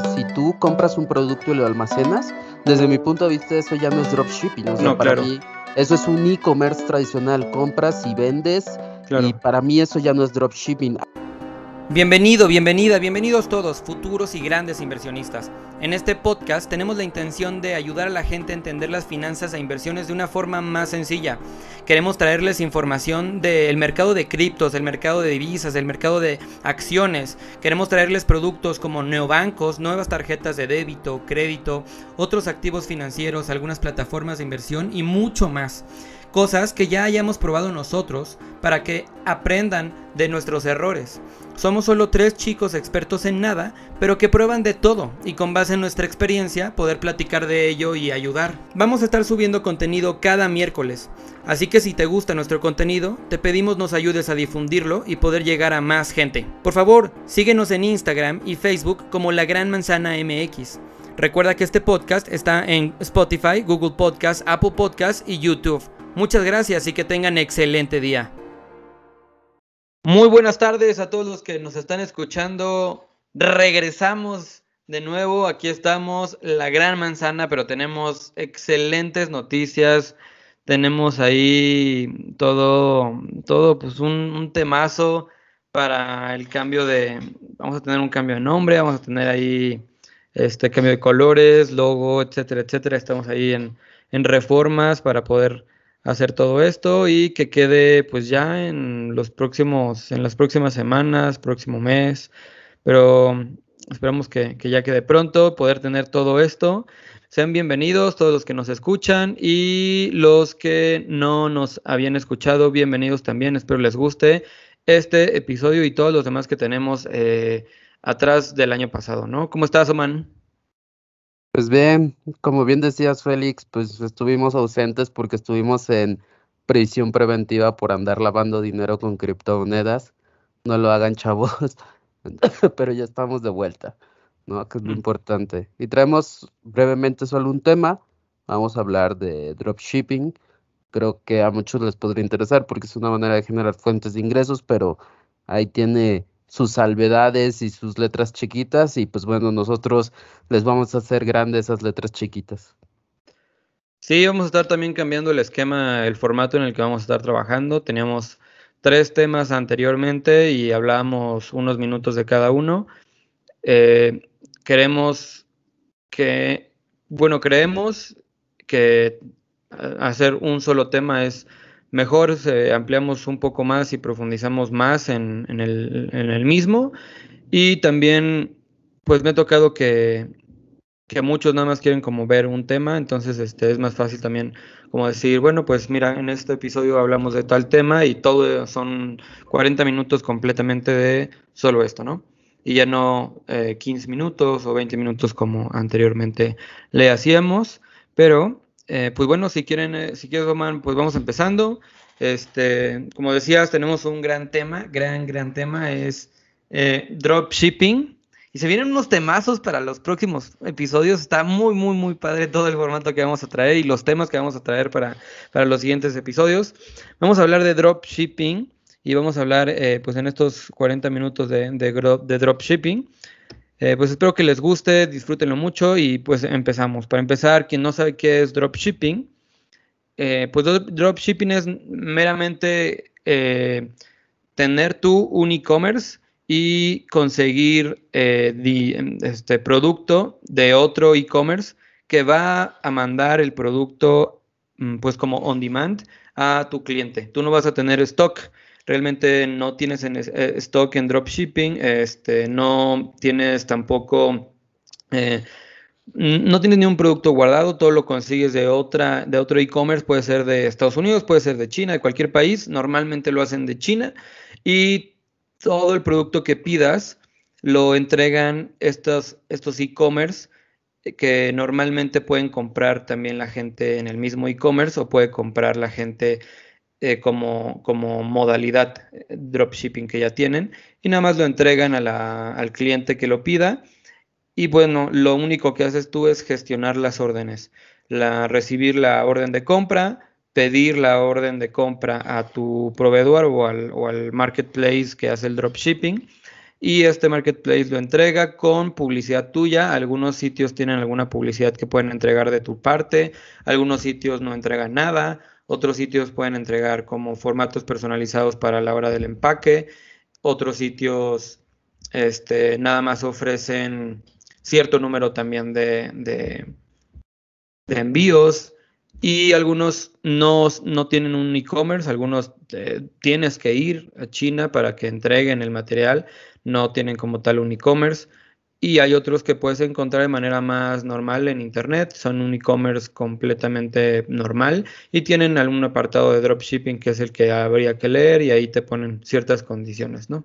Si tú compras un producto y lo almacenas, desde mi punto de vista eso ya no es dropshipping. O sea, No, para claro. mí eso es un e-commerce tradicional. Compras y vendes Claro. y para mí eso ya no es dropshipping. Bienvenido, bienvenida, bienvenidos todos, futuros y grandes inversionistas. En este podcast tenemos la intención de ayudar a la gente a entender las finanzas e inversiones de una forma más sencilla. Queremos traerles información del mercado de criptos, del mercado de divisas, del mercado de acciones. Queremos traerles productos como neobancos, nuevas tarjetas de débito, crédito, otros activos financieros, algunas plataformas de inversión y mucho más cosas que ya hayamos probado nosotros para que aprendan de nuestros errores. Somos solo tres chicos expertos en nada, pero que prueban de todo y con base en nuestra experiencia poder platicar de ello y ayudar. Vamos a estar subiendo contenido cada miércoles, así que si te gusta nuestro contenido, te pedimos nos ayudes a difundirlo y poder llegar a más gente. Por favor, síguenos en Instagram y Facebook como La Gran Manzana MX. Recuerda que este podcast está en Spotify, Google Podcast, Apple Podcast y YouTube. Muchas gracias y que tengan excelente día. Muy buenas tardes a todos los que nos están escuchando. Regresamos de nuevo. Aquí estamos, la gran manzana, pero tenemos excelentes noticias. Tenemos ahí todo, todo, pues un, temazo para el cambio de. Vamos a tener un cambio de nombre, vamos a tener ahí este cambio de colores, logo, etcétera, etcétera. Estamos ahí en, en reformas para poder hacer todo esto y que quede pues ya en los próximos, en las próximas semanas, próximo mes, pero esperamos que, que ya quede pronto, poder tener todo esto. Sean bienvenidos todos los que nos escuchan y los que no nos habían escuchado, bienvenidos también, espero les guste este episodio y todos los demás que tenemos eh, atrás del año pasado, ¿no? ¿Cómo estás, Oman? Pues bien, como bien decías Félix, pues estuvimos ausentes porque estuvimos en prisión preventiva por andar lavando dinero con criptomonedas. No lo hagan chavos, pero ya estamos de vuelta, ¿no? Que es lo importante. Y traemos brevemente solo un tema. Vamos a hablar de dropshipping. Creo que a muchos les podría interesar porque es una manera de generar fuentes de ingresos, pero ahí tiene sus salvedades y sus letras chiquitas y pues bueno, nosotros les vamos a hacer grandes esas letras chiquitas. Sí, vamos a estar también cambiando el esquema, el formato en el que vamos a estar trabajando. Teníamos tres temas anteriormente y hablábamos unos minutos de cada uno. Eh, queremos que, bueno, creemos que eh, hacer un solo tema es mejor, se- ampliamos un poco más y profundizamos más en, el, mismo. Y también, pues me ha tocado que, que muchos nada más quieren como ver un tema, entonces este, es más fácil también como decir, bueno, pues mira, en este episodio hablamos de tal tema y todo son 40 minutos completamente de solo esto, ¿no? Y ya no eh, 15 minutos o 20 minutos como anteriormente le hacíamos, pero eh, pues bueno, si quieren, eh, si quieres, Roman, pues vamos empezando. Este, como decías, tenemos un gran tema, gran, gran tema, es eh, dropshipping. Y se vienen unos temazos para los próximos episodios. Está muy, muy, muy padre todo el formato que vamos a traer y los temas que vamos a traer para, para los siguientes episodios. Vamos a hablar de dropshipping y vamos a hablar, eh, pues en estos 40 minutos de, de, de dropshipping. Eh, pues espero que les guste, disfrútenlo mucho y pues empezamos. Para empezar, quien no sabe qué es dropshipping, eh, pues dro- dropshipping es meramente eh, tener tú un e-commerce y conseguir este producto de otro e-commerce que va a mandar el producto mm, pues como on demand a tu cliente. Tú no vas a tener stock, realmente no tienes en eh, stock en dropshipping, este, no tienes tampoco eh, No tienes ni un producto guardado, todo lo consigues de otra, de otro e-commerce, puede ser de Estados Unidos, puede ser de China, de cualquier país. Normalmente lo hacen de China y todo el producto que pidas lo entregan estos, estos e-commerce eh, que normalmente pueden comprar también la gente en el mismo e-commerce o puede comprar la gente eh, como, como modalidad eh, dropshipping que ya tienen y nada más lo entregan al cliente que lo pida. Y bueno, lo único que haces tú es gestionar las órdenes, la, recibir la orden de compra, pedir la orden de compra a tu proveedor o al, o al marketplace que hace el dropshipping y este marketplace lo entrega con publicidad tuya. Algunos sitios tienen alguna publicidad que pueden entregar de tu parte, algunos sitios no entregan nada, otros sitios pueden entregar como formatos personalizados para la hora del empaque, otros sitios este, nada más ofrecen cierto número también de, envíos. Y algunos no, no tienen un e-commerce, algunos eh, tienes que ir a China para que entreguen el material, no tienen como tal un e-commerce. Y hay otros que puedes encontrar de manera más normal en internet, son un e-commerce completamente normal y tienen algún apartado de dropshipping que es el que habría que leer y ahí te ponen ciertas condiciones, ¿no?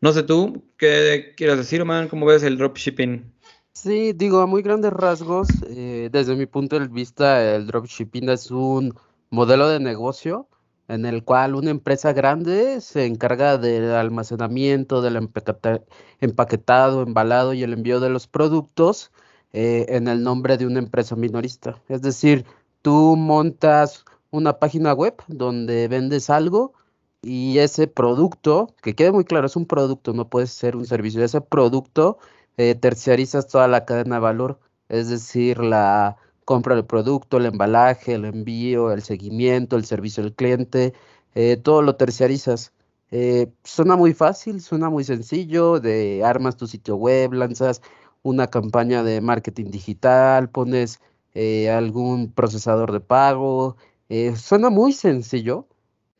No sé tú, ¿qué quieres decir, man? ¿Cómo ves el dropshipping? Sí, digo, a muy grandes rasgos, eh, desde mi punto de vista, el dropshipping es un modelo de negocio en el cual una empresa grande se encarga del almacenamiento, del empaquetado, embalado y el envío de los productos eh, en el nombre de una empresa minorista. Es decir, tú montas una página web donde vendes algo y ese producto, que quede muy claro, es un producto, no puede ser un servicio, ese producto eh, terciarizas toda la cadena de valor, es decir, la compra del producto, el embalaje, el envío, el seguimiento, el servicio al cliente, eh, todo lo terciarizas. Eh, suena muy fácil, suena muy sencillo, de armas tu sitio web, lanzas una campaña de marketing digital, pones algún procesador de pago, suena muy sencillo,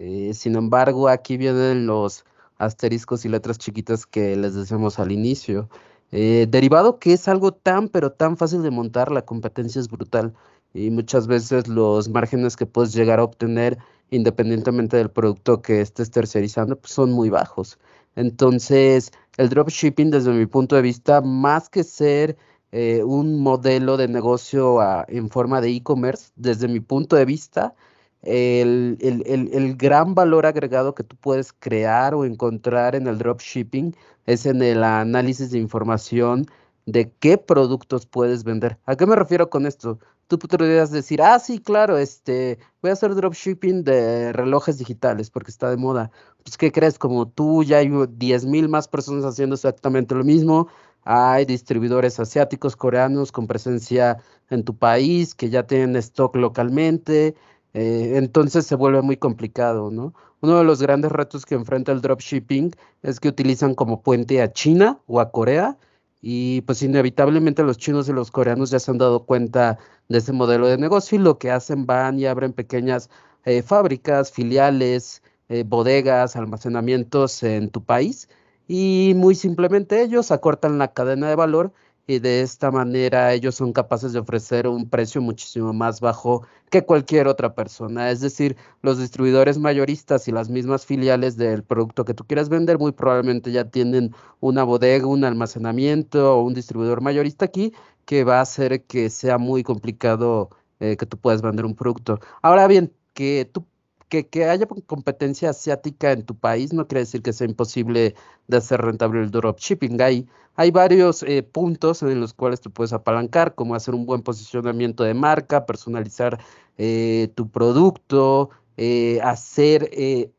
eh, sin embargo, aquí vienen los asteriscos y letras chiquitas que les decíamos al inicio. Eh, derivado que es algo tan, pero tan fácil de montar, la competencia es brutal y muchas veces los márgenes que puedes llegar a obtener independientemente del producto que estés tercerizando, pues son muy bajos. Entonces, el dropshipping desde mi punto de vista, más que ser eh, un modelo de negocio ah, en forma de e-commerce, desde mi punto de vista, el, gran valor agregado que tú puedes crear o encontrar en el dropshipping es en el análisis de información de qué productos puedes vender. ¿A qué me refiero con esto? Tú podrías decir, ah, sí, claro, este, voy a hacer dropshipping de relojes digitales porque está de moda. Pues, ¿qué crees? Como tú, ya hay 10 mil más personas haciendo exactamente lo mismo. Hay distribuidores asiáticos, coreanos con presencia en tu país que ya tienen stock localmente. Eh, entonces se vuelve muy complicado, ¿no? Uno de los grandes retos que enfrenta el dropshipping es que utilizan como puente a China o a Corea y pues inevitablemente los chinos y los coreanos ya se han dado cuenta de ese modelo de negocio y lo que hacen van y abren pequeñas eh, fábricas, filiales, eh, bodegas, almacenamientos en tu país y muy simplemente ellos acortan la cadena de valor y de esta manera ellos son capaces de ofrecer un precio muchísimo más bajo que cualquier otra persona. Es decir, los distribuidores mayoristas y las mismas filiales del producto que tú quieras vender muy probablemente ya tienen una bodega, un almacenamiento o un distribuidor mayorista aquí que va a hacer que sea muy complicado eh, que tú puedas vender un producto. Ahora bien, que tú que, que, haya competencia asiática en tu país no quiere decir que sea imposible de hacer rentable el dropshipping. Hay, hay varios eh, puntos en los cuales te puedes apalancar, como hacer un buen posicionamiento de marca, personalizar eh, tu producto, eh, hacer,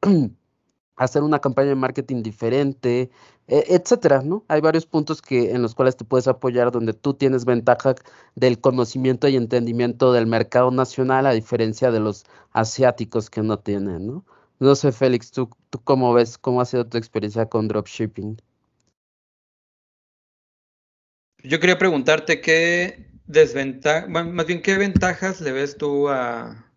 hacer una campaña de marketing diferente, e, etcétera, ¿no? Hay varios puntos que, en los cuales te puedes apoyar donde tú tienes ventaja del conocimiento y entendimiento del mercado nacional a diferencia de los asiáticos que no tienen, ¿no? No sé, Félix, ¿tú, tú cómo ves, cómo ha sido tu experiencia con dropshipping? Yo quería preguntarte qué desventaja, más bien qué ventajas le ves tú a,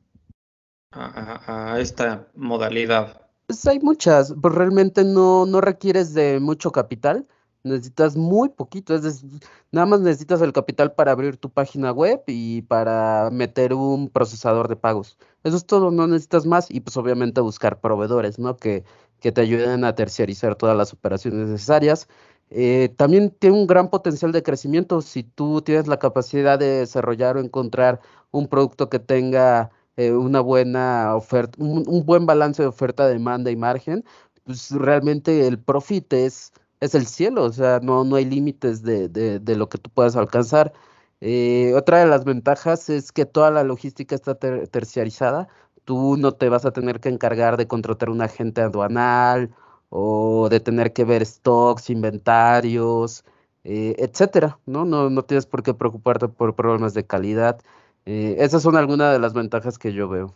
a esta modalidad. Pues hay muchas, pues realmente no, no requieres de mucho capital, necesitas muy poquito, es decir, nada más necesitas el capital para abrir tu página web y para meter un procesador de pagos. Eso es todo, no necesitas más y pues obviamente buscar proveedores, ¿no? Que, que te ayuden a terciarizar todas las operaciones necesarias. Eh, también tiene un gran potencial de crecimiento si tú tienes la capacidad de desarrollar o encontrar un producto que tenga eh, una buena oferta, un, buen balance de oferta, demanda y margen, pues realmente el profit es, es el cielo, o sea, no, no hay límites de, de, lo que tú puedas alcanzar. Eh, otra de las ventajas es que toda la logística está terciarizada, tú no te vas a tener que encargar de contratar un agente aduanal o de tener que ver stocks, inventarios, eh, etcétera, ¿no? ¿no? No tienes por qué preocuparte por problemas de calidad. Eh, esas son algunas de las ventajas que yo veo.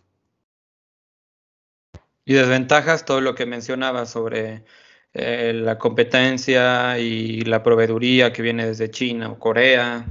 Y desventajas, todo lo que mencionaba sobre eh, la competencia y la proveeduría que viene desde China o Corea,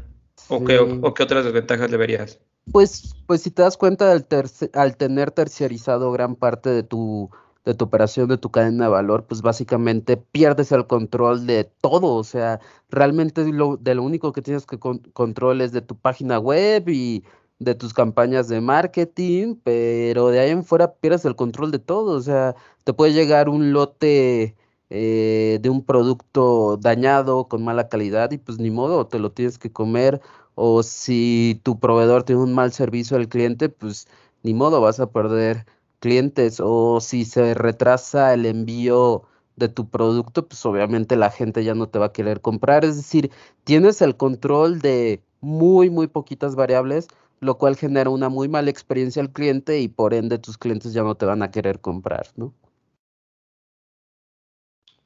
o, qué, o, qué, otras desventajas le verías. Pues, pues si te das cuenta, al, al tener terciarizado gran parte de tu de tu operación, de tu cadena de valor, pues básicamente pierdes el control de todo. O sea, realmente lo, de lo único que tienes que control es de tu página web y de tus campañas de marketing, pero de ahí en fuera pierdes el control de todo. O sea, te puede llegar un lote eh, de un producto dañado con mala calidad y pues ni modo, te lo tienes que comer. O si tu proveedor tiene un mal servicio al cliente, pues ni modo, vas a perder clientes o si se retrasa el envío de tu producto, pues obviamente la gente ya no te va a querer comprar. Es decir, tienes el control de muy, muy poquitas variables, lo cual genera una muy mala experiencia al cliente y por ende tus clientes ya no te van a querer comprar, ¿no?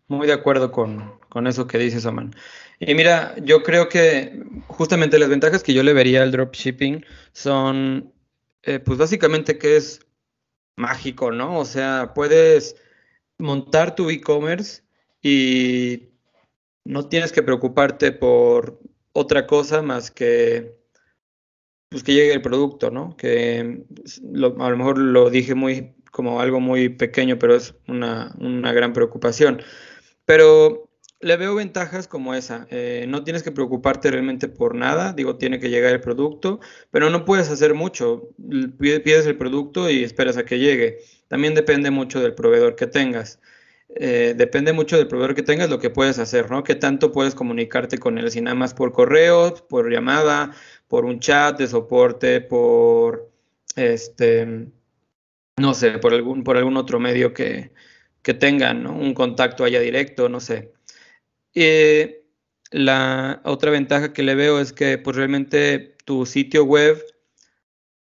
Muy de acuerdo con, con eso que dices, Oman. Y mira, yo creo que justamente las ventajas que yo le vería al dropshipping son, eh, pues básicamente que es mágico, ¿no? O sea, puedes montar tu e-commerce y no tienes que preocuparte por otra cosa más que pues que llegue el producto, ¿no? Que a lo mejor lo dije muy como algo muy pequeño, pero es una, una gran preocupación. Pero le veo ventajas como esa. Eh, no tienes que preocuparte realmente por nada. Digo, tiene que llegar el producto, pero no puedes hacer mucho. Pides el producto y esperas a que llegue. También depende mucho del proveedor que tengas. Eh, depende mucho del proveedor que tengas lo que puedes hacer, ¿no? ¿Qué tanto puedes comunicarte con él? Si nada más por correo, por llamada, por un chat de soporte, por este, no sé, por algún, por algún otro medio que, que tengan, ¿no? Un contacto allá directo, no sé. Eh, la otra ventaja que le veo es que pues realmente tu sitio web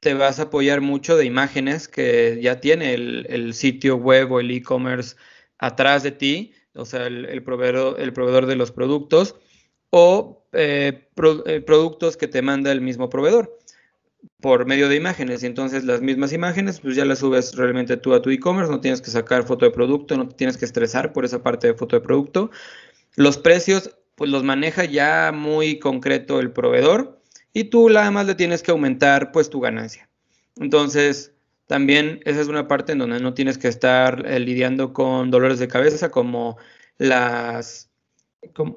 te vas a apoyar mucho de imágenes que ya tiene el, sitio web o el e-commerce atrás de ti, o sea, el, proveedor, el proveedor de los productos, o eh, eh, productos que te manda el mismo proveedor por medio de imágenes. Y entonces las mismas imágenes, pues ya las subes realmente tú a tu e-commerce, no tienes que sacar foto de producto, no te tienes que estresar por esa parte de foto de producto. Los precios, pues los maneja ya muy concreto el proveedor y tú nada más le tienes que aumentar pues tu ganancia. Entonces, también esa es una parte en donde no tienes que estar eh, lidiando con dolores de cabeza como las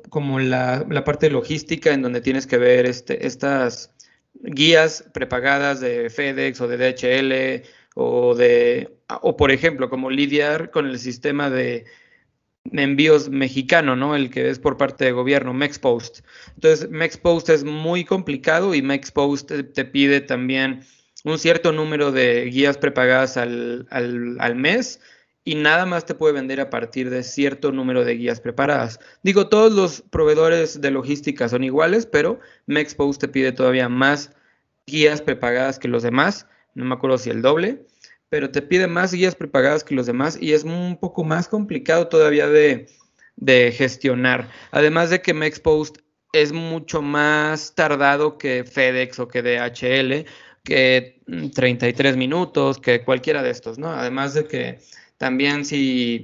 como, la, parte logística en donde tienes que ver este, estas guías prepagadas de FedEx o de DHL o de o por ejemplo como lidiar con el sistema de envíos mexicano, ¿no? El que es por parte de gobierno, MexPost. Entonces, MexPost es muy complicado y MexPost te, pide también un cierto número de guías prepagadas al, al, mes y nada más te puede vender a partir de cierto número de guías preparadas. Digo, todos los proveedores de logística son iguales, pero MexPost te pide todavía más guías prepagadas que los demás, no me acuerdo si el doble pero te pide más guías prepagadas que los demás y es un poco más complicado todavía de, gestionar. Además de que MexPost es mucho más tardado que FedEx o que DHL, que 33 minutos, que cualquiera de estos, ¿no? Además de que también si,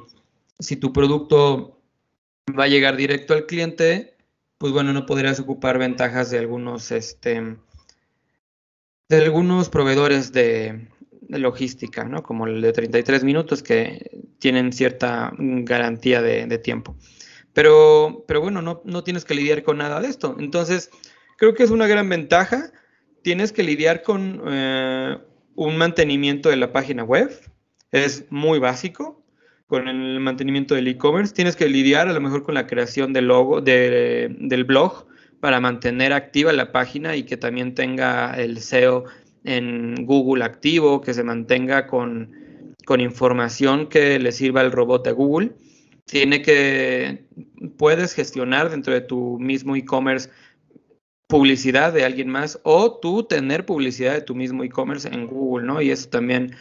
si tu producto va a llegar directo al cliente, pues bueno, no podrías ocupar ventajas de algunos, este, de algunos proveedores de, logística, ¿no? Como el de 33 minutos que tienen cierta garantía de, tiempo. Pero, pero bueno, no, no, tienes que lidiar con nada de esto. Entonces, creo que es una gran ventaja. Tienes que lidiar con eh, un mantenimiento de la página web. Es muy básico con el mantenimiento del e-commerce. Tienes que lidiar a lo mejor con la creación del logo, del blog para mantener activa la página y que también tenga el SEO en Google activo, que se mantenga con, información que le sirva al robot de Google. Tiene que, puedes gestionar dentro de tu mismo e-commerce publicidad de alguien más o tú tener publicidad de tu mismo e-commerce en Google, ¿no? Y eso también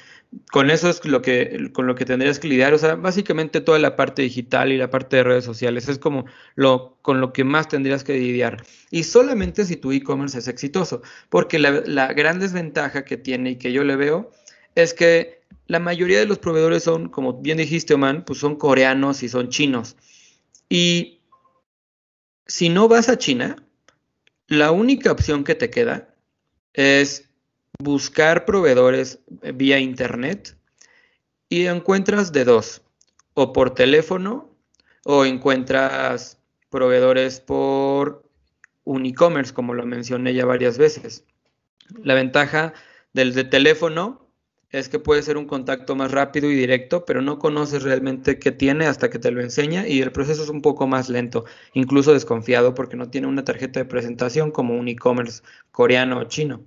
con eso es lo que, con lo que tendrías que lidiar. O sea, básicamente toda la parte digital y la parte de redes sociales es como lo con lo que más tendrías que lidiar. Y solamente si tu e-commerce es exitoso. Porque la, la gran desventaja que tiene y que yo le veo es que la mayoría de los proveedores son, como bien dijiste, Oman, pues son coreanos y son chinos. Y si no vas a China, la única opción que te queda es buscar proveedores vía internet y encuentras de dos, o por teléfono o encuentras proveedores por un e-commerce, como lo mencioné ya varias veces. La ventaja del de teléfono es que puede ser un contacto más rápido y directo, pero no conoces realmente qué tiene hasta que te lo enseña y el proceso es un poco más lento, incluso desconfiado porque no tiene una tarjeta de presentación como un e-commerce coreano o chino.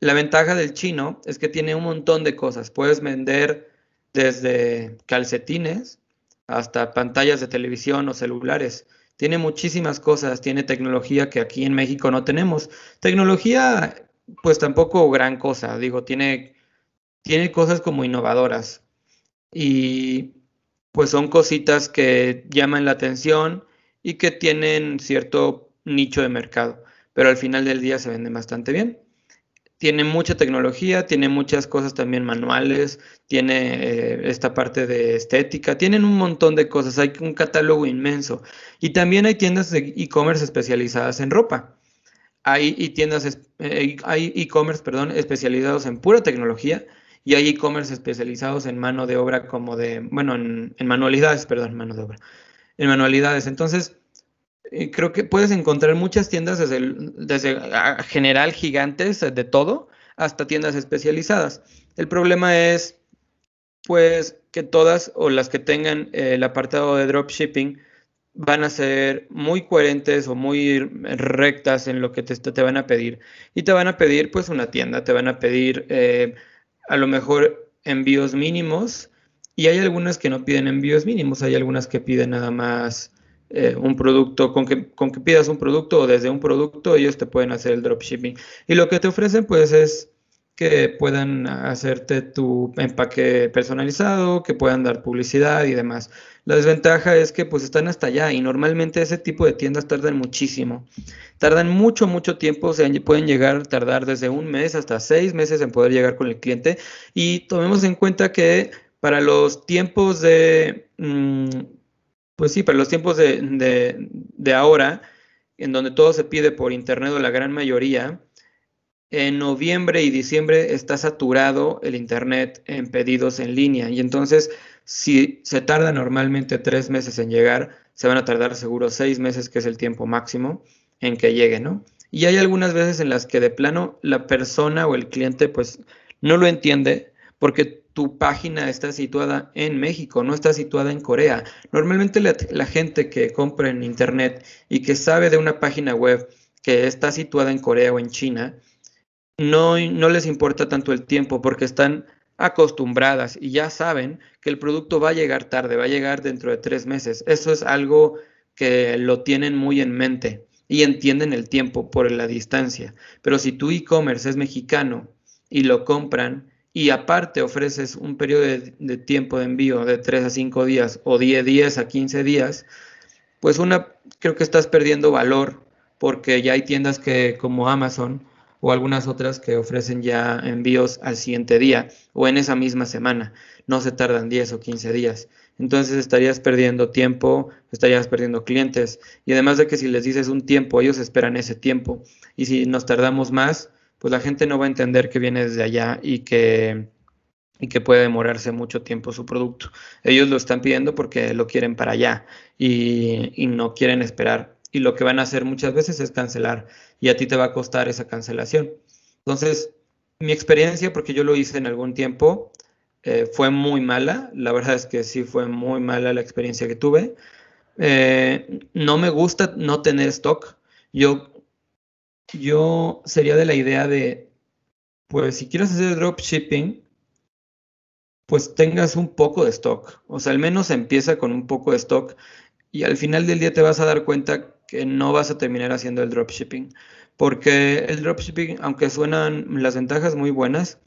La ventaja del chino es que tiene un montón de cosas. Puedes vender desde calcetines hasta pantallas de televisión o celulares. Tiene muchísimas cosas, tiene tecnología que aquí en México no tenemos. Tecnología, pues tampoco gran cosa, digo, tiene tiene cosas como innovadoras y pues son cositas que llaman la atención y que tienen cierto nicho de mercado, pero al final del día se venden bastante bien. Tiene mucha tecnología, tiene muchas cosas también manuales, tiene eh, esta parte de estética, tienen un montón de cosas, hay un catálogo inmenso. Y también hay tiendas de e-commerce especializadas en ropa. Hay tiendas, eh, hay e-commerce, perdón, especializados en pura tecnología y hay e-commerce especializados en mano de obra como de, bueno, en, manualidades, perdón, mano de obra, en manualidades. Entonces, eh, creo que puedes encontrar muchas tiendas desde, desde general gigantes de todo hasta tiendas especializadas. El problema es, pues, que todas o las que tengan el apartado de dropshipping van a ser muy coherentes o muy rectas en lo que te, te, van a pedir. Y te van a pedir, pues, una tienda, te van a pedir eh, a lo mejor envíos mínimos y hay algunas que no piden envíos mínimos, hay algunas que piden nada más eh, un producto, con que, con que pidas un producto o desde un producto ellos te pueden hacer el dropshipping. Y lo que te ofrecen pues es que puedan hacerte tu empaque personalizado, que puedan dar publicidad y demás. La desventaja es que pues están hasta allá y normalmente ese tipo de tiendas tardan muchísimo. Tardan mucho, mucho tiempo, o sea, pueden llegar a tardar desde un mes hasta seis meses en poder llegar con el cliente y tomemos en cuenta que para los tiempos de, mm, pues sí, para los tiempos de, de, de ahora, en donde todo se pide por internet o la gran mayoría, en noviembre y diciembre está saturado el Internet en pedidos en línea y entonces si se tarda normalmente tres meses en llegar, se van a tardar seguro seis meses, que es el tiempo máximo en que llegue, ¿no? Y hay algunas veces en las que de plano la persona o el cliente pues no lo entiende porque tu página está situada en México, no está situada en Corea. Normalmente la, gente que compra en Internet y que sabe de una página web que está situada en Corea o en China, no, no les importa tanto el tiempo porque están acostumbradas y ya saben que el producto va a llegar tarde, va a llegar dentro de tres meses. Eso es algo que lo tienen muy en mente y entienden el tiempo por la distancia. Pero si tu e-commerce es mexicano y lo compran y aparte ofreces un periodo de, tiempo de envío de tres a cinco días o 10 días a 15 días, pues una creo que estás perdiendo valor porque ya hay tiendas que como Amazon o algunas otras que ofrecen ya envíos al siguiente día o en esa misma semana. No se tardan 10 o 15 días. Entonces estarías perdiendo tiempo, estarías perdiendo clientes. Y además de que si les dices un tiempo, ellos esperan ese tiempo. Y si nos tardamos más, pues la gente no va a entender que viene desde allá y que, y que puede demorarse mucho tiempo su producto. Ellos lo están pidiendo porque lo quieren para allá y, y no quieren esperar y lo que van a hacer muchas veces es cancelar y a ti te va a costar esa cancelación. Entonces, mi experiencia, porque yo lo hice en algún tiempo, eh, fue muy mala. La verdad es que sí fue muy mala la experiencia que tuve. Eh, no me gusta no tener stock. Yo, yo sería de la idea de, pues si quieres hacer dropshipping, pues tengas un poco de stock. O sea, al menos empieza con un poco de stock y al final del día te vas a dar cuenta que no vas a terminar haciendo el dropshipping. Porque el dropshipping, aunque suenan las ventajas muy buenas,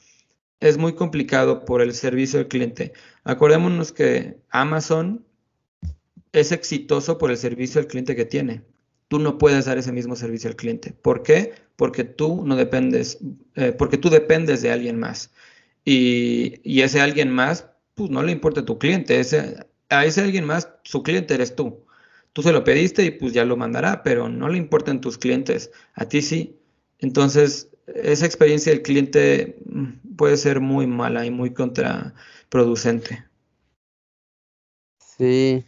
es muy complicado por el servicio al cliente. Acordémonos que Amazon es exitoso por el servicio al cliente que tiene. Tú no puedes dar ese mismo servicio al cliente. ¿Por qué? Porque tú no dependes, eh, porque tú dependes de alguien más. Y, ese alguien más, pues no le importa tu cliente. Ese, a ese alguien más, su cliente eres tú. Tú se lo pediste y pues ya lo mandará, pero no le importan tus clientes. A ti sí. Entonces, esa experiencia del cliente mm, puede ser muy mala y muy contraproducente. Sí,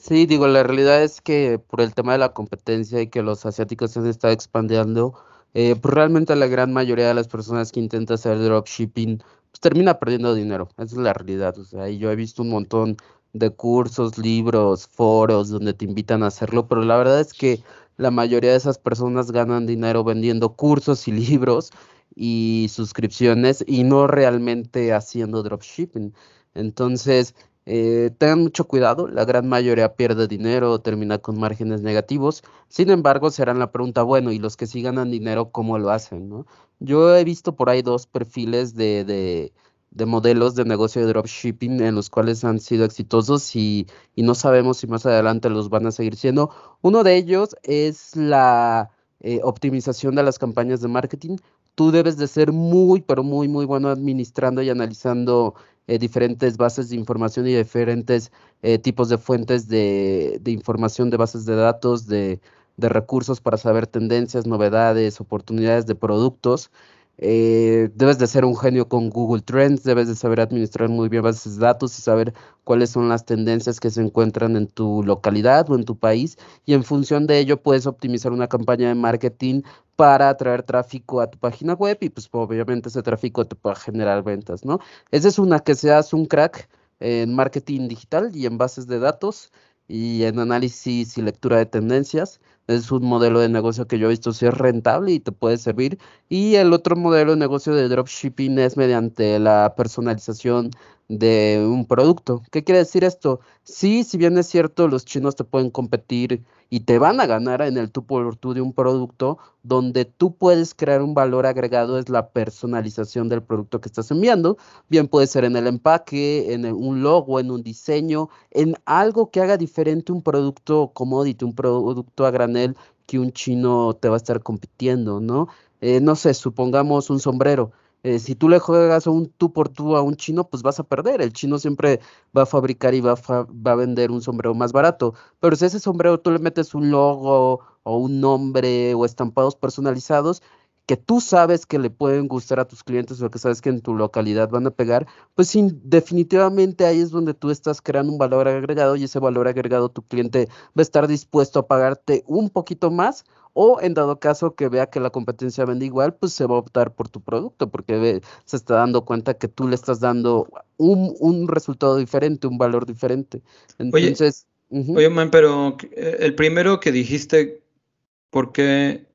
sí, digo, la realidad es que por el tema de la competencia y que los asiáticos se han estado expandiendo, eh, pues realmente la gran mayoría de las personas que intentan hacer dropshipping pues termina perdiendo dinero. Esa es la realidad. Y yo he visto un montón de cursos, libros, foros donde te invitan a hacerlo, pero la verdad es que la mayoría de esas personas ganan dinero vendiendo cursos y libros y suscripciones y no realmente haciendo dropshipping. Entonces, eh, tengan mucho cuidado, la gran mayoría pierde dinero o termina con márgenes negativos. Sin embargo, serán la pregunta, bueno, ¿y los que sí ganan dinero, cómo lo hacen? Yo he visto por ahí dos perfiles de, de de modelos de negocio de dropshipping en los cuales han sido exitosos y, no sabemos si más adelante los van a seguir siendo. Uno de ellos es la eh, optimización de las campañas de marketing. Tú debes de ser muy, pero muy, muy bueno administrando y analizando eh, diferentes bases de información y diferentes eh, tipos de fuentes de, de, información de bases de datos, de, de recursos para saber tendencias, novedades, oportunidades de productos. Eh, debes de ser un genio con Google Trends, debes de saber administrar muy bien bases de datos y saber cuáles son las tendencias que se encuentran en tu localidad o en tu país y en función de ello puedes optimizar una campaña de marketing para atraer tráfico a tu página web y pues obviamente ese tráfico te pueda generar ventas, ¿no? Esa es una que seas un crack en marketing digital y en bases de datos y en análisis y lectura de tendencias es un modelo de negocio que yo he visto si es rentable y te puede servir. Y el otro modelo de negocio de dropshipping es mediante la personalización de un producto. ¿Qué quiere decir esto? Sí, si bien es cierto, los chinos te pueden competir y te van a ganar en el tú por tú de un producto, donde tú puedes crear un valor agregado es la personalización del producto que estás enviando. Bien puede ser en el empaque, en un logo, en un diseño, en algo que haga diferente un producto commodity, un producto a granel que un chino te va a estar compitiendo, ¿no? Eh, no sé, supongamos un sombrero eh, si tú le juegas un tú por tú a un chino, pues vas a perder. El chino siempre va a fabricar y va a, va a vender un sombrero más barato. Pero si ese sombrero tú le metes un logo o un nombre o estampados personalizados, que tú sabes que le pueden gustar a tus clientes o que sabes que en tu localidad van a pegar, pues definitivamente ahí es donde tú estás creando un valor agregado y ese valor agregado tu cliente va a estar dispuesto a pagarte un poquito más o en dado caso que vea que la competencia vende igual, pues se va a optar por tu producto porque se está dando cuenta que tú le estás dando un, resultado diferente, un valor diferente. Entonces... Oye, man, pero eh, el primero que dijiste, ¿por qué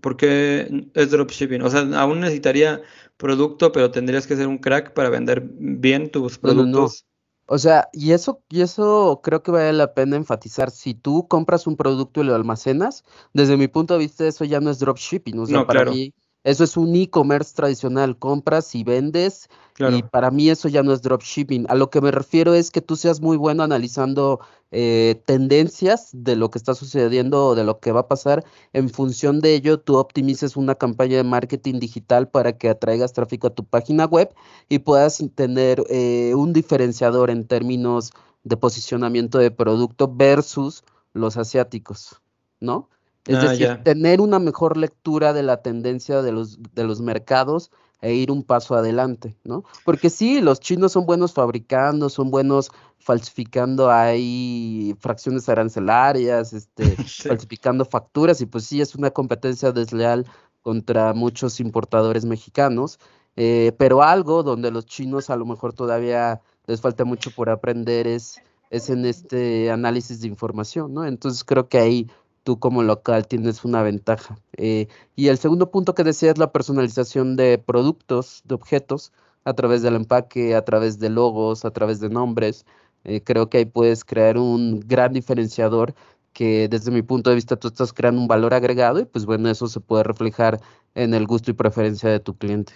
porque es dropshipping. O sea, aún necesitaría producto, pero tendrías que ser un crack para vender bien tus productos. O sea, y eso, y eso creo que vale la pena enfatizar. Si tú compras un producto y lo almacenas, desde mi punto de vista, eso ya no es dropshipping. O sea, para mí, eso es un e-commerce tradicional. Compras y vendes. Y para mí eso ya no es dropshipping. A lo que me refiero es que tú seas muy bueno analizando eh, tendencias de lo que está sucediendo o de lo que va a pasar. En función de ello, tú optimices una campaña de marketing digital para que atraigas tráfico a tu página web y puedas tener eh, un diferenciador en términos de posicionamiento de producto versus los asiáticos, ¿no? Es ah, decir, tener una mejor lectura de la tendencia de los, de los mercados e ir un paso adelante, ¿no? Porque sí, los chinos son buenos fabricando, son buenos falsificando ahí fracciones arancelarias, este, falsificando facturas, y pues sí, es una competencia desleal contra muchos importadores mexicanos, eh, pero algo donde los chinos a lo mejor todavía les falta mucho por aprender es, es en este análisis de información, ¿no? Entonces creo que ahí tú como local tienes una ventaja. Eh, y el segundo punto que decía es la personalización de productos, de objetos, a través del empaque, a través de logos, a través de nombres. Eh, creo que ahí puedes crear un gran diferenciador que desde mi punto de vista tú estás creando un valor agregado y pues bueno, eso se puede reflejar en el gusto y preferencia de tu cliente.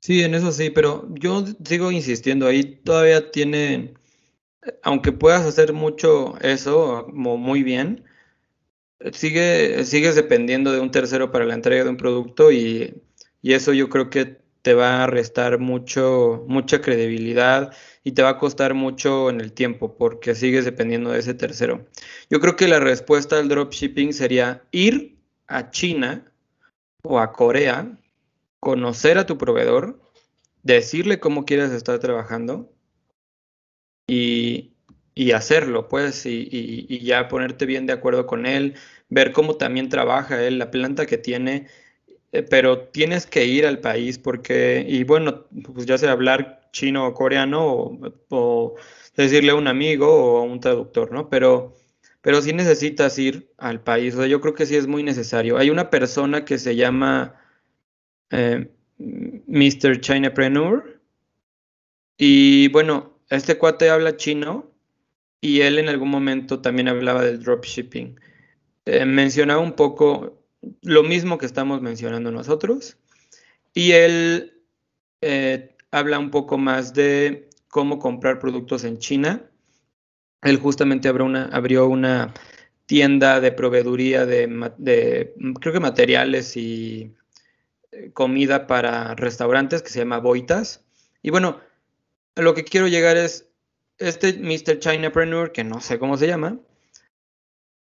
Sí, en eso sí, pero yo sigo insistiendo, ahí todavía tiene, aunque puedas hacer mucho eso muy bien, sigue, sigues dependiendo de un tercero para la entrega de un producto y, y eso yo creo que te va a restar mucho, mucha credibilidad y te va a costar mucho en el tiempo porque sigues dependiendo de ese tercero. Yo creo que la respuesta al dropshipping sería ir a China o a Corea, conocer a tu proveedor, decirle cómo quieres estar trabajando y, hacerlo, pues, y, y, ya ponerte bien de acuerdo con él, ver cómo también trabaja él, la planta que tiene eh, pero tienes que ir al país porque, y bueno, pues ya sea hablar chino o coreano o, decirle a un amigo o a un traductor, ¿no? Pero, pero sí necesitas ir al país, o sea, yo creo que sí es muy necesario. Hay una persona que se llama eh, Mr. Chinapreneur y bueno, este cuate habla chino y él en algún momento también hablaba del dropshipping. Eh, mencionaba un poco lo mismo que estamos mencionando nosotros. Y él eh, habla un poco más de cómo comprar productos en China. Él justamente abrió una, abrió una tienda de proveeduría de, creo que materiales y eh, comida para restaurantes que se llama Boitas. Y bueno, lo que quiero llegar es, este Mr. Chinapreneur, que no sé cómo se llama,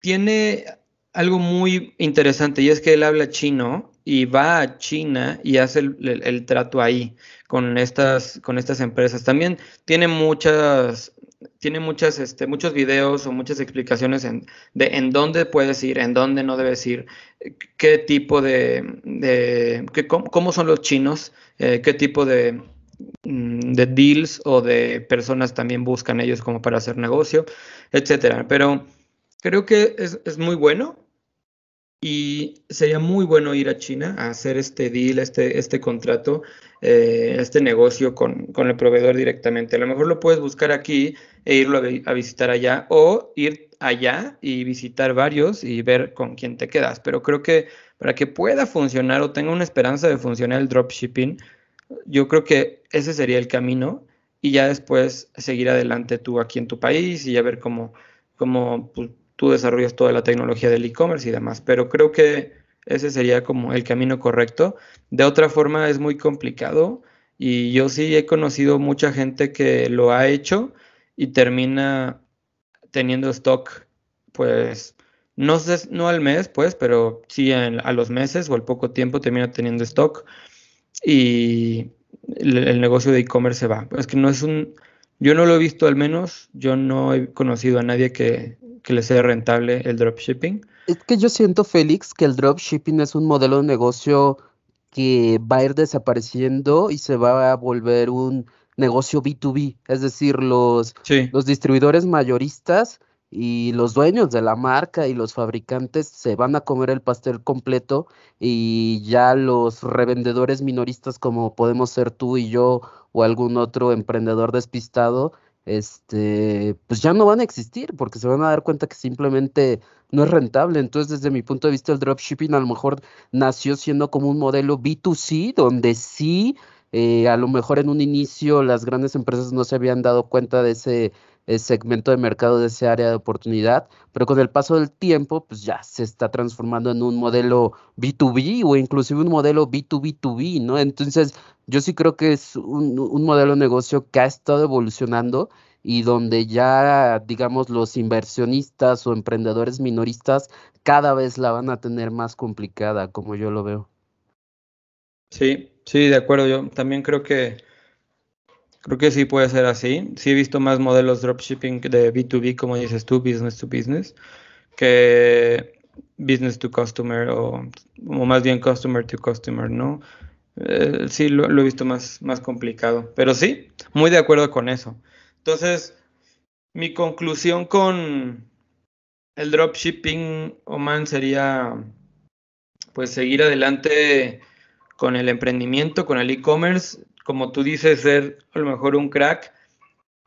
tiene algo muy interesante y es que él habla chino y va a China y hace el, trato ahí con estas, con estas empresas. También tiene muchas, tiene muchas, este, muchos videos o muchas explicaciones en, de en dónde puedes ir, en dónde no debes ir, qué tipo de, de cómo, son los chinos, eh, qué tipo de, de deals o de personas también buscan ellos como para hacer negocio, etcétera. Pero creo que es, es muy bueno y sería muy bueno ir a China a hacer este deal, este, este contrato, eh, este negocio con, el proveedor directamente. A lo mejor lo puedes buscar aquí e irlo a, visitar allá o ir allá y visitar varios y ver con quién te quedas. Pero creo que para que pueda funcionar o tenga una esperanza de funcionar el dropshipping, yo creo que ese sería el camino y ya después seguir adelante tú aquí en tu país y ya ver cómo, cómo pues, tú desarrollas toda la tecnología del e-commerce y demás. Pero creo que ese sería como el camino correcto. De otra forma es muy complicado y yo sí he conocido mucha gente que lo ha hecho y termina teniendo stock, pues, no, sé, no al mes, pues, pero sí a los meses o al poco tiempo termina teniendo stock y el, negocio de e-commerce se va. Es que no es un, yo no lo he visto al menos, yo no he conocido a nadie que, que le sea rentable el dropshipping. Es que yo siento, Félix, que el dropshipping es un modelo de negocio que va a ir desapareciendo y se va a volver un negocio B2B, es decir, los, los distribuidores mayoristas y los dueños de la marca y los fabricantes se van a comer el pastel completo y ya los revendedores minoristas como podemos ser tú y yo o algún otro emprendedor despistado este, pues ya no van a existir porque se van a dar cuenta que simplemente no es rentable. Entonces, desde mi punto de vista, el dropshipping a lo mejor nació siendo como un modelo B2C, donde sí, eh, a lo mejor en un inicio las grandes empresas no se habían dado cuenta de ese segmento de mercado, de ese área de oportunidad, pero con el paso del tiempo, pues ya se está transformando en un modelo B2B o inclusive un modelo B2B2B, ¿no? Entonces, yo sí creo que es un, un modelo de negocio que ha estado evolucionando y donde ya, digamos, los inversionistas o emprendedores minoristas cada vez la van a tener más complicada, como yo lo veo. Sí, sí, de acuerdo. Yo también creo que Creo que sí puede ser así. Sí he visto más modelos dropshipping de B2B, como dices tú, business to business, que business to customer o, más bien customer to customer, ¿no? Eh, sí, lo, he visto más, más complicado. Pero sí, muy de acuerdo con eso. Entonces, mi conclusión con el dropshipping, Oman, sería pues seguir adelante con el emprendimiento, con el e-commerce, como tú dices, ser a lo mejor un crack,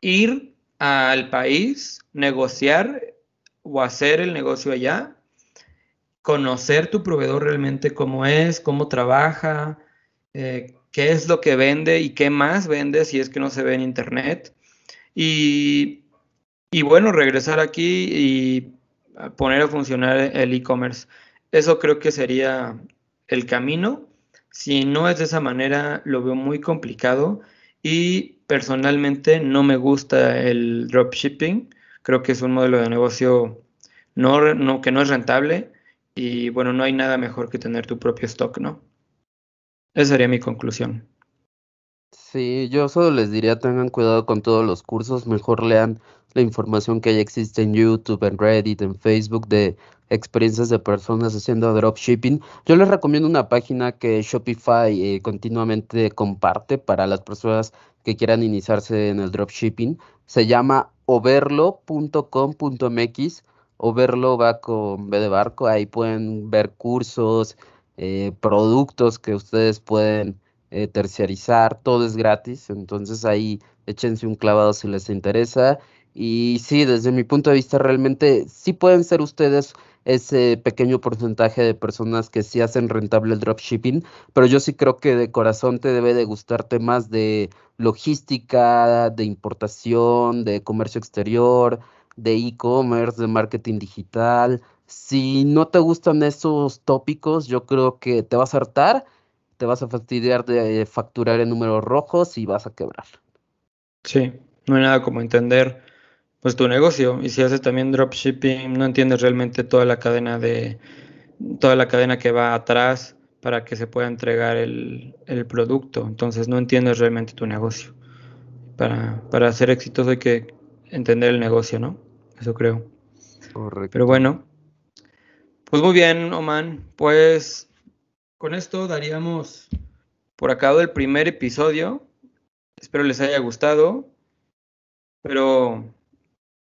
ir al país, negociar o hacer el negocio allá, conocer tu proveedor realmente cómo es, cómo trabaja, eh, qué es lo que vende y qué más vende si es que no se ve en internet. Y, y bueno, regresar aquí y poner a funcionar el e-commerce. Eso creo que sería el camino. Si no es de esa manera, lo veo muy complicado y personalmente no me gusta el dropshipping. Creo que es un modelo de negocio no, no, que no es rentable y bueno, no hay nada mejor que tener tu propio stock, ¿no? Esa sería mi conclusión. Sí, yo solo les diría tengan cuidado con todos los cursos, mejor lean la información que ya existe en YouTube, en Reddit, en Facebook de experiencias de personas haciendo dropshipping. Yo les recomiendo una página que Shopify eh, continuamente comparte para las personas que quieran iniciarse en el dropshipping. Se llama overlo.com.mx. Overlo va con B de barco. Ahí pueden ver cursos, eh, productos que ustedes pueden eh, terciarizar. Todo es gratis. Entonces ahí échense un clavado si les interesa. Y sí, desde mi punto de vista, realmente sí pueden ser ustedes ese pequeño porcentaje de personas que sí hacen rentable el dropshipping, pero yo sí creo que de corazón te debe de gustarte más de logística, de importación, de comercio exterior, de e-commerce, de marketing digital. Si no te gustan esos tópicos, yo creo que te vas a hartar, te vas a fastidiar de facturar en números rojos y vas a quebrar. Sí, no hay nada como entender pues tu negocio. Y si haces también dropshipping, no entiendes realmente toda la cadena de toda la cadena que va atrás para que se pueda entregar el, producto. Entonces no entiendes realmente tu negocio. Para, para ser exitoso hay que entender el negocio, ¿no? Eso creo. Correcto. Pero bueno, pues muy bien, Oman. Pues con esto daríamos por acabado el primer episodio. Espero les haya gustado. Pero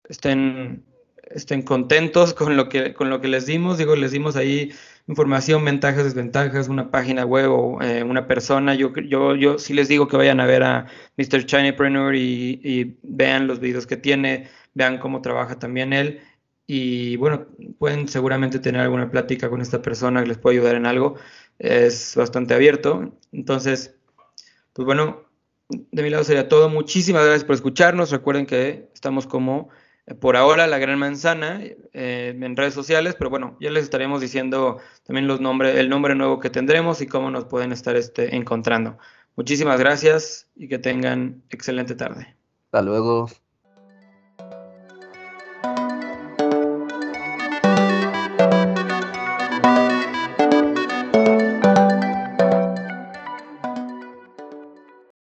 estén, estén contentos con lo, que, con lo que les dimos. Digo, les dimos ahí información, ventajas, desventajas, una página web o eh, una persona. Yo, yo, yo sí les digo que vayan a ver a Mr. Chinapreneur y, y vean los videos que tiene, vean cómo trabaja también él. Y bueno, pueden seguramente tener alguna plática con esta persona que les puede ayudar en algo. Es bastante abierto. Entonces, pues bueno, de mi lado sería todo. Muchísimas gracias por escucharnos. Recuerden que estamos como por ahora la gran manzana eh, en redes sociales, pero bueno, ya les estaremos diciendo también los nombres, el nombre nuevo que tendremos y cómo nos pueden estar este, encontrando. Muchísimas gracias y que tengan excelente tarde. Hasta luego.